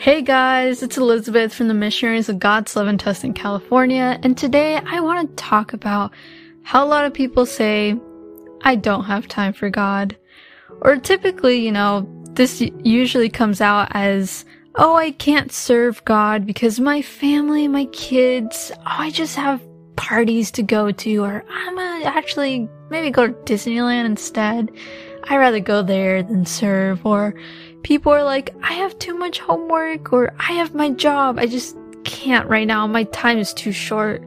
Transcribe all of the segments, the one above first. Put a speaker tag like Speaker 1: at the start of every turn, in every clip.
Speaker 1: Hey guys, it's Elizabeth from the Missionaries of God's Love in Tustin, California, and today I want to talk about how a lot of people say, I don't have time for God. Or typically, you know, this usually comes out as, oh, I can't serve God because my family, my kids, oh, I just have parties to go to, or I'm gonna actually maybe go to Disneyland instead. I'd rather go there than serve, or people are like, I have too much homework, or I have my job, I just can't right now, my time is too short.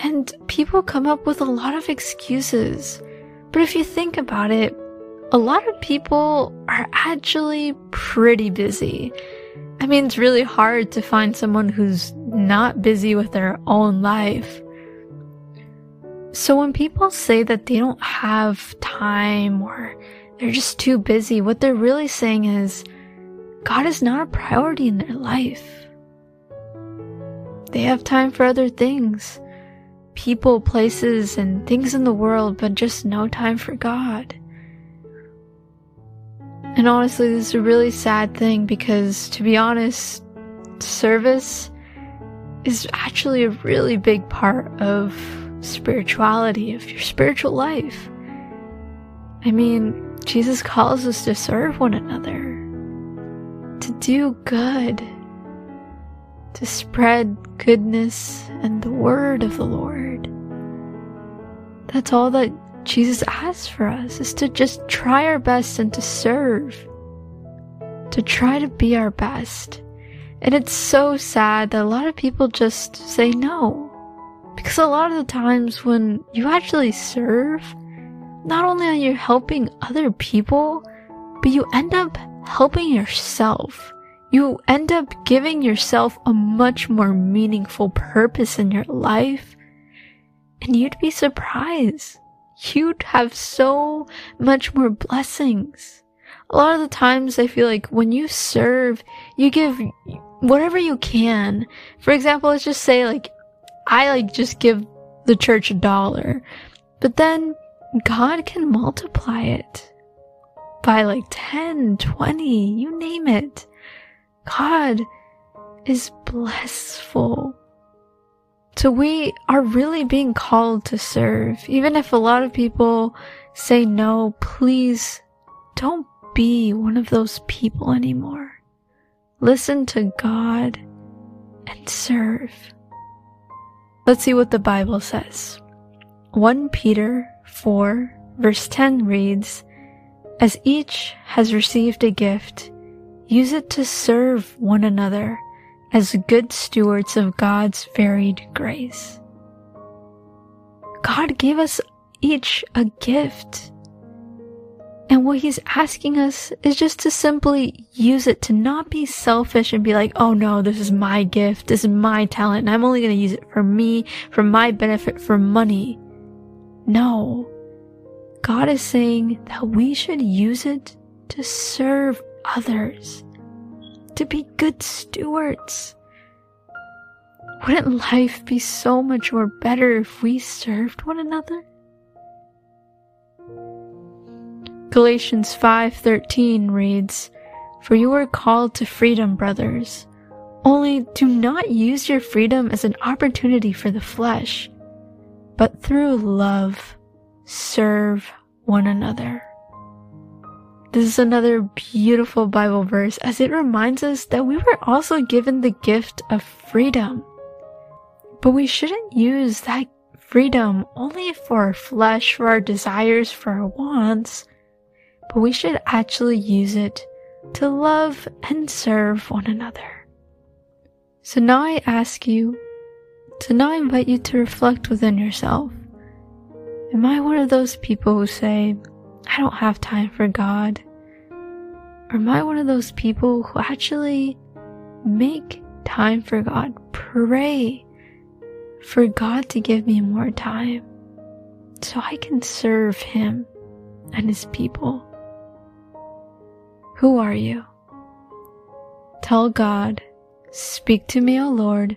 Speaker 1: And people come up with a lot of excuses. But if you think about it, a lot of people are actually pretty busy. I mean, it's really hard to find someone who's not busy with their own life. So when people say that they don't have time or they're just too busy, what they're really saying is God is not a priority in their life. They have time for other things people, places, and things in the world, but just no time for God. And honestly, this is a really sad thing because, to be honest, service is actually a really big part of spirituality, of your spiritual life. I mean, Jesus calls us to serve one another, to do good, to spread goodness and the word of the Lord. That's all that Jesus asks for us is to just try our best and to serve, to try to be our best. And it's so sad that a lot of people just say no. Because a lot of the times when you actually serve, not only are you helping other people, but you end up helping yourself. You end up giving yourself a much more meaningful purpose in your life. And you'd be surprised. You'd have so much more blessings. A lot of the times I feel like when you serve, you give whatever you can. For example, let's just say like, I like just give the church a dollar, but then God can multiply it by like 10, 20, you name it. God is blissful. So we are really being called to serve. Even if a lot of people say no, please don't be one of those people anymore. Listen to God and serve. Let's see what the Bible says. 1 Peter 4 verse 10 reads, As each has received a gift, use it to serve one another as good stewards of God's varied grace. God gave us each a gift. And what he's asking us is just to simply use it to not be selfish and be like, oh no, this is my gift, this is my talent, and I'm only going to use it for me, for my benefit, for money. No. God is saying that we should use it to serve others, to be good stewards. Wouldn't life be so much more better if we served one another? Galatians 5:13 reads, "For you are called to freedom, brothers. Only do not use your freedom as an opportunity for the flesh, but through love serve one another. This is another beautiful Bible verse as it reminds us that we were also given the gift of freedom. But we shouldn't use that freedom only for our flesh, for our desires, for our wants, but we should actually use it to love and serve one another. So now I ask you to now I invite you to reflect within yourself. Am I one of those people who say, I don't have time for God? Or am I one of those people who actually make time for God? Pray for God to give me more time so I can serve Him and His people. Who are you? Tell God, Speak to me, O Lord,